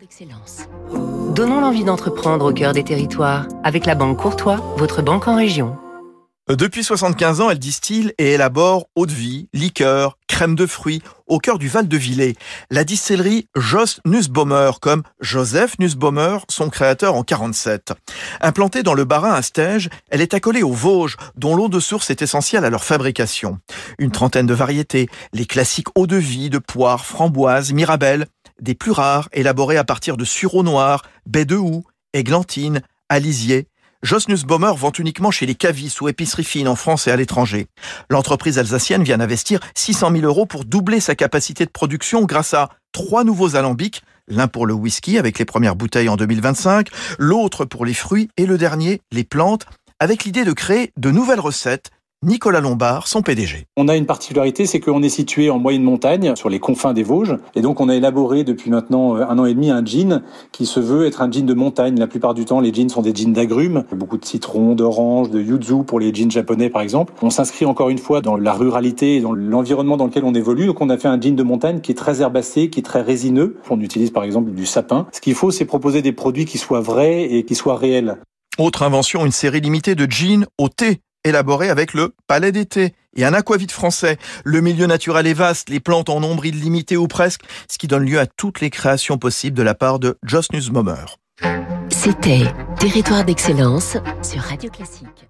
d'excellence. Donnons l'envie d'entreprendre au cœur des territoires avec la Banque Courtois, votre banque en région. Depuis 75 ans, elle distille et élabore eau de vie, liqueur, crème de fruits au cœur du Val de Villers. La distillerie Jost Nussbaumer, comme Joseph Nussbaumer, son créateur en 47. Implantée dans le Bas-Rhin à Stège, elle est accolée aux Vosges, dont l'eau de source est essentielle à leur fabrication. Une trentaine de variétés, les classiques eau de vie, de poire, framboise, mirabelle, des plus rares, élaborés à partir de sureau noir, baie de houx, églantine, alisier. Jos Nussbaumer vend uniquement chez les cavistes ou épiceries fines en France et à l'étranger. L'entreprise alsacienne vient d'investir 600 000 euros pour doubler sa capacité de production grâce à trois nouveaux alambics, l'un pour le whisky avec les premières bouteilles en 2025, l'autre pour les fruits et le dernier, les plantes, avec l'idée de créer de nouvelles recettes Nicolas Lombard, son PDG. On a une particularité, c'est qu'on est situé en moyenne montagne, sur les confins des Vosges, et donc on a élaboré depuis maintenant euh, un an et demi un gin qui se veut être un gin de montagne. La plupart du temps, les jeans sont des jeans d'agrumes, beaucoup de citron, d'orange, de yuzu pour les jeans japonais par exemple. On s'inscrit encore une fois dans la ruralité et dans l'environnement dans lequel on évolue, donc on a fait un jean de montagne qui est très herbacé, qui est très résineux. On utilise par exemple du sapin. Ce qu'il faut, c'est proposer des produits qui soient vrais et qui soient réels. Autre invention, une série limitée de jeans au thé élaboré avec le palais d'été et un aquavite français. Le milieu naturel est vaste, les plantes en nombre illimité ou presque, ce qui donne lieu à toutes les créations possibles de la part de Joss Nussbaumer. C'était Territoire d'excellence sur Radio Classique.